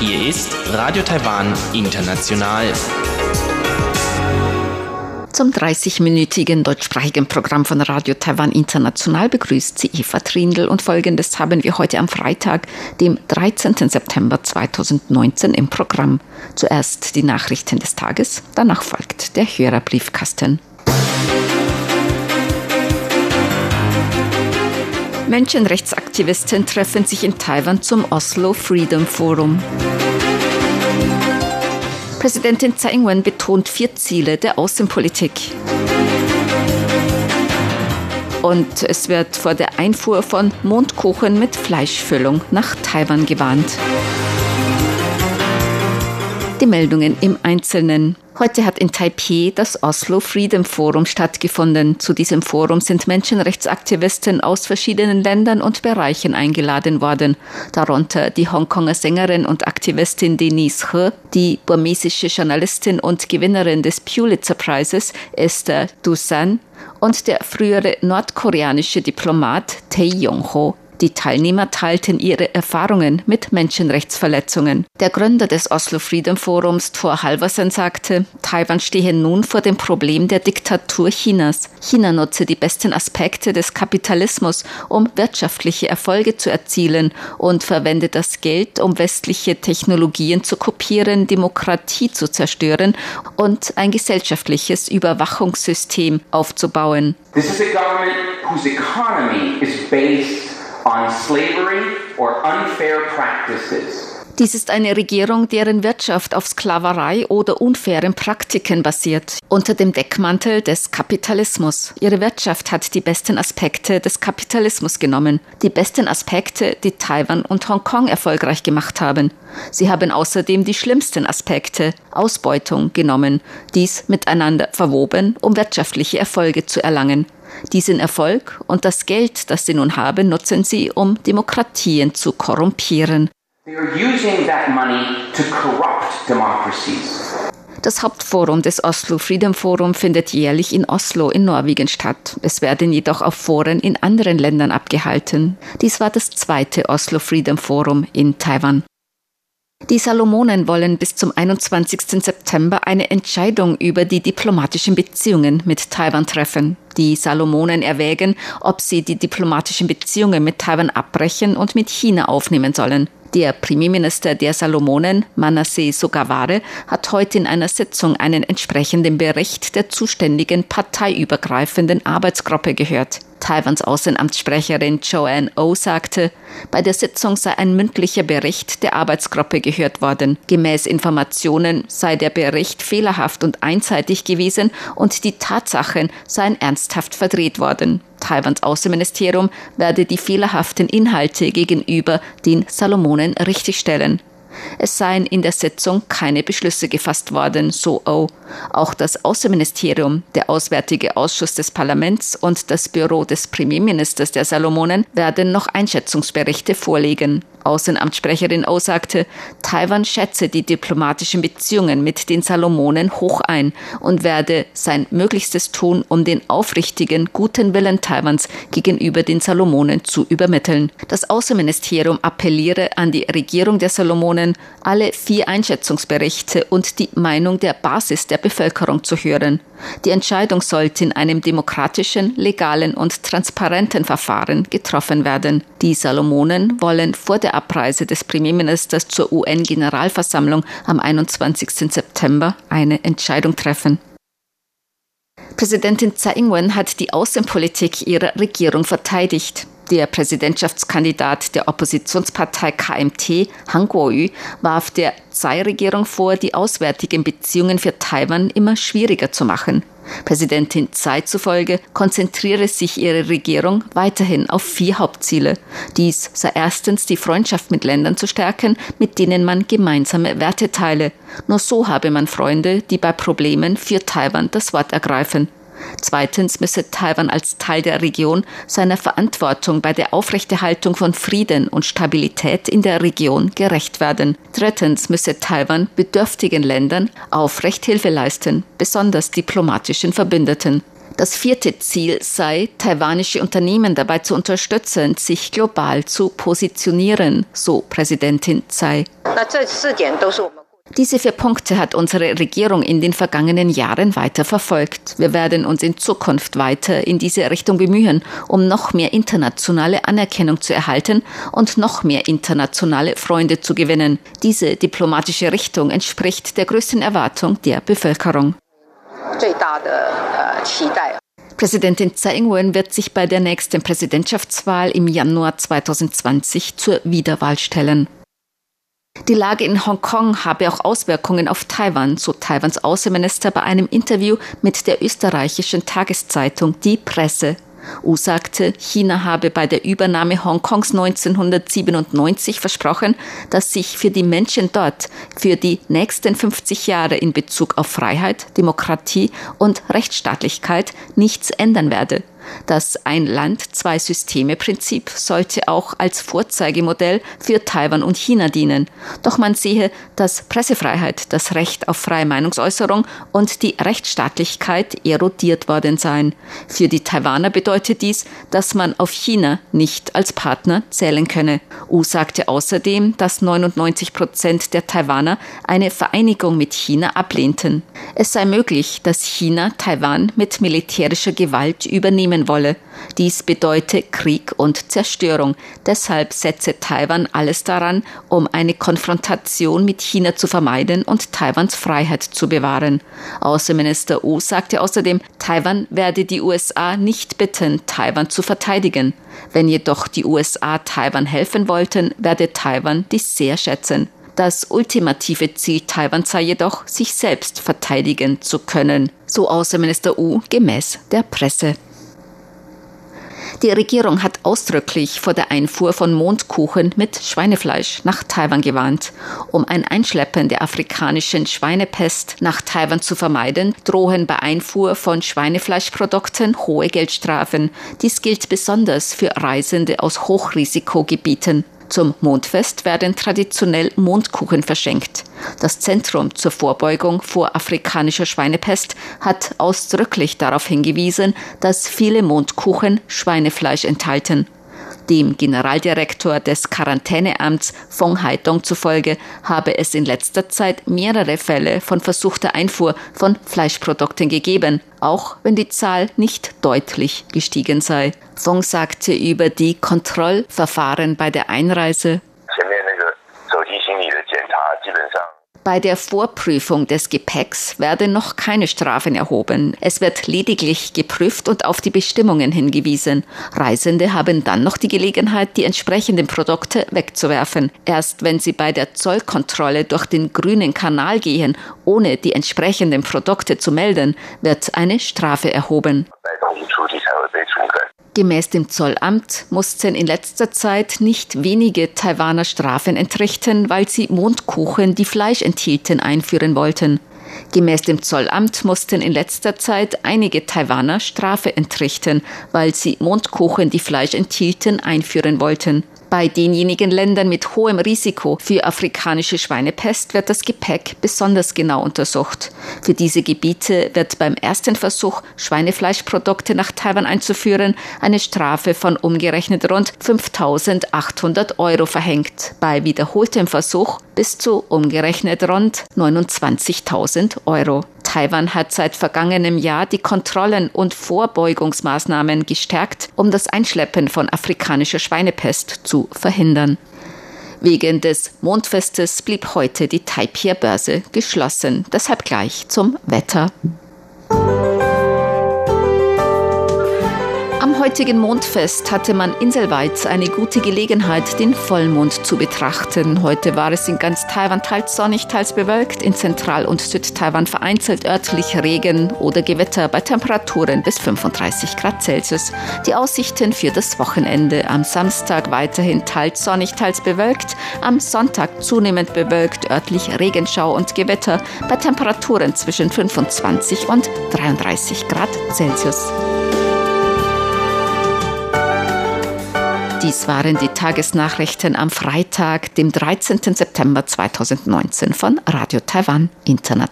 Hier ist Radio Taiwan International. Zum 30-minütigen deutschsprachigen Programm von Radio Taiwan International begrüßt sie Eva Trindl und folgendes haben wir heute am Freitag, dem 13. September 2019 im Programm. Zuerst die Nachrichten des Tages, danach folgt der Hörerbriefkasten. Menschenrechtsaktivisten treffen sich in Taiwan zum Oslo Freedom Forum. Präsidentin Tsai Ing-wen betont vier Ziele der Außenpolitik. Und es wird vor der Einfuhr von Mondkuchen mit Fleischfüllung nach Taiwan gewarnt. Die Meldungen im Einzelnen. Heute hat in Taipei das Oslo Freedom Forum stattgefunden. Zu diesem Forum sind Menschenrechtsaktivisten aus verschiedenen Ländern und Bereichen eingeladen worden, darunter die Hongkonger Sängerin und Aktivistin Denise He, die burmesische Journalistin und Gewinnerin des Pulitzer Prizes Esther Dusan und der frühere nordkoreanische Diplomat Tae Yong-ho. Die Teilnehmer teilten ihre Erfahrungen mit Menschenrechtsverletzungen. Der Gründer des Oslo Freedom Forums, Thor Halversen, sagte, Taiwan stehe nun vor dem Problem der Diktatur Chinas. China nutze die besten Aspekte des Kapitalismus, um wirtschaftliche Erfolge zu erzielen und verwende das Geld, um westliche Technologien zu kopieren, Demokratie zu zerstören und ein gesellschaftliches Überwachungssystem aufzubauen. This is a government whose economy is based on slavery or unfair practices. Dies ist eine Regierung, deren Wirtschaft auf Sklaverei oder unfairen Praktiken basiert, unter dem Deckmantel des Kapitalismus. Ihre Wirtschaft hat die besten Aspekte des Kapitalismus genommen, die besten Aspekte, die Taiwan und Hongkong erfolgreich gemacht haben. Sie haben außerdem die schlimmsten Aspekte, Ausbeutung, genommen, dies miteinander verwoben, um wirtschaftliche Erfolge zu erlangen. Diesen Erfolg und das Geld, das sie nun haben, nutzen sie, um Demokratien zu korrumpieren. Das Hauptforum des Oslo Freedom Forum findet jährlich in Oslo in Norwegen statt. Es werden jedoch auch Foren in anderen Ländern abgehalten. Dies war das zweite Oslo Freedom Forum in Taiwan. Die Salomonen wollen bis zum 21. September eine Entscheidung über die diplomatischen Beziehungen mit Taiwan treffen. Die Salomonen erwägen, ob sie die diplomatischen Beziehungen mit Taiwan abbrechen und mit China aufnehmen sollen. Der Premierminister der Salomonen, Manasseh Sogaware, hat heute in einer Sitzung einen entsprechenden Bericht der zuständigen parteiübergreifenden Arbeitsgruppe gehört. Taiwans Außenamtssprecherin Joanne O oh sagte, bei der Sitzung sei ein mündlicher Bericht der Arbeitsgruppe gehört worden. Gemäß Informationen sei der Bericht fehlerhaft und einseitig gewesen und die Tatsachen seien ernsthaft verdreht worden. Taiwans Außenministerium werde die fehlerhaften Inhalte gegenüber den Salomonen richtigstellen. Es seien in der Sitzung keine Beschlüsse gefasst worden, so O. Auch das Außenministerium, der Auswärtige Ausschuss des Parlaments und das Büro des Premierministers der Salomonen werden noch Einschätzungsberichte vorlegen. Außenamtssprecherin O sagte, Taiwan schätze die diplomatischen Beziehungen mit den Salomonen hoch ein und werde sein Möglichstes tun, um den aufrichtigen, guten Willen Taiwans gegenüber den Salomonen zu übermitteln. Das Außenministerium appelliere an die Regierung der Salomonen, alle vier Einschätzungsberichte und die Meinung der Basis der Bevölkerung zu hören. Die Entscheidung sollte in einem demokratischen, legalen und transparenten Verfahren getroffen werden. Die Salomonen wollen vor der Abreise des Premierministers zur UN-Generalversammlung am 21. September eine Entscheidung treffen. Präsidentin Tsai Ing-wen hat die Außenpolitik ihrer Regierung verteidigt. Der Präsidentschaftskandidat der Oppositionspartei KMT, Han Kuo-yu, warf der Tsai-Regierung vor, die auswärtigen Beziehungen für Taiwan immer schwieriger zu machen. Präsidentin Tsai zufolge konzentriere sich ihre Regierung weiterhin auf vier Hauptziele. Dies sei erstens die Freundschaft mit Ländern zu stärken, mit denen man gemeinsame Werte teile. Nur so habe man Freunde, die bei Problemen für Taiwan das Wort ergreifen. Zweitens müsse Taiwan als Teil der Region seiner Verantwortung bei der Aufrechterhaltung von Frieden und Stabilität in der Region gerecht werden. Drittens müsse Taiwan bedürftigen Ländern aufrecht Hilfe leisten, besonders diplomatischen Verbündeten. Das vierte Ziel sei, taiwanische Unternehmen dabei zu unterstützen, sich global zu positionieren, so Präsidentin Tsai. Diese vier Punkte hat unsere Regierung in den vergangenen Jahren weiter verfolgt. Wir werden uns in Zukunft weiter in diese Richtung bemühen, um noch mehr internationale Anerkennung zu erhalten und noch mehr internationale Freunde zu gewinnen. Diese diplomatische Richtung entspricht der größten Erwartung der Bevölkerung. Präsidentin Tsai Ing-wen wird sich bei der nächsten Präsidentschaftswahl im Januar 2020 zur Wiederwahl stellen. Die Lage in Hongkong habe auch Auswirkungen auf Taiwan, so Taiwans Außenminister bei einem Interview mit der österreichischen Tageszeitung Die Presse. U sagte, China habe bei der Übernahme Hongkongs 1997 versprochen, dass sich für die Menschen dort für die nächsten 50 Jahre in Bezug auf Freiheit, Demokratie und Rechtsstaatlichkeit nichts ändern werde. Das Ein Land, zwei Systeme Prinzip sollte auch als Vorzeigemodell für Taiwan und China dienen. Doch man sehe, dass Pressefreiheit, das Recht auf freie Meinungsäußerung und die Rechtsstaatlichkeit erodiert worden seien. Für die Taiwaner bedeutet dies, dass man auf China nicht als Partner zählen könne. U sagte außerdem, dass 99 Prozent der Taiwaner eine Vereinigung mit China ablehnten. Es sei möglich, dass China Taiwan mit militärischer Gewalt übernehmen nehmen wolle. Dies bedeute Krieg und Zerstörung. Deshalb setze Taiwan alles daran, um eine Konfrontation mit China zu vermeiden und Taiwans Freiheit zu bewahren. Außenminister Wu sagte außerdem, Taiwan werde die USA nicht bitten, Taiwan zu verteidigen. Wenn jedoch die USA Taiwan helfen wollten, werde Taiwan dies sehr schätzen. Das ultimative Ziel Taiwans sei jedoch, sich selbst verteidigen zu können, so Außenminister Wu gemäß der Presse. Die Regierung hat ausdrücklich vor der Einfuhr von Mondkuchen mit Schweinefleisch nach Taiwan gewarnt. Um ein Einschleppen der afrikanischen Schweinepest nach Taiwan zu vermeiden, drohen bei Einfuhr von Schweinefleischprodukten hohe Geldstrafen. Dies gilt besonders für Reisende aus Hochrisikogebieten. Zum Mondfest werden traditionell Mondkuchen verschenkt. Das Zentrum zur Vorbeugung vor afrikanischer Schweinepest hat ausdrücklich darauf hingewiesen, dass viele Mondkuchen Schweinefleisch enthalten. Dem Generaldirektor des Quarantäneamts Fong Haidong zufolge habe es in letzter Zeit mehrere Fälle von versuchter Einfuhr von Fleischprodukten gegeben, auch wenn die Zahl nicht deutlich gestiegen sei. Fong sagte über die Kontrollverfahren bei der Einreise. Bei der Vorprüfung des Gepäcks werden noch keine Strafen erhoben. Es wird lediglich geprüft und auf die Bestimmungen hingewiesen. Reisende haben dann noch die Gelegenheit, die entsprechenden Produkte wegzuwerfen. Erst wenn sie bei der Zollkontrolle durch den grünen Kanal gehen, ohne die entsprechenden Produkte zu melden, wird eine Strafe erhoben. Gemäß dem Zollamt mussten in letzter Zeit nicht wenige Taiwaner Strafen entrichten, weil sie Mondkuchen, die Fleisch enthielten, einführen wollten. Gemäß dem Zollamt mussten in letzter Zeit einige Taiwaner Strafe entrichten, weil sie Mondkuchen, die Fleisch enthielten, einführen wollten. Bei denjenigen Ländern mit hohem Risiko für afrikanische Schweinepest wird das Gepäck besonders genau untersucht. Für diese Gebiete wird beim ersten Versuch, Schweinefleischprodukte nach Taiwan einzuführen, eine Strafe von umgerechnet rund 5800 Euro verhängt. Bei wiederholtem Versuch bis zu umgerechnet rund 29.000 Euro. Taiwan hat seit vergangenem Jahr die Kontrollen und Vorbeugungsmaßnahmen gestärkt, um das Einschleppen von afrikanischer Schweinepest zu verhindern. Wegen des Mondfestes blieb heute die Taipei-Börse geschlossen. Deshalb gleich zum Wetter. Heutigen Mondfest hatte man inselweit eine gute Gelegenheit, den Vollmond zu betrachten. Heute war es in ganz Taiwan teils sonnig, teils bewölkt, in Zentral- und Südtaiwan vereinzelt örtlich Regen oder Gewitter bei Temperaturen bis 35 Grad Celsius. Die Aussichten für das Wochenende am Samstag weiterhin teils sonnig, teils bewölkt, am Sonntag zunehmend bewölkt, örtlich Regenschau und Gewitter bei Temperaturen zwischen 25 und 33 Grad Celsius. Dies waren die Tagesnachrichten am Freitag, dem 13. September 2019 von Radio Taiwan International.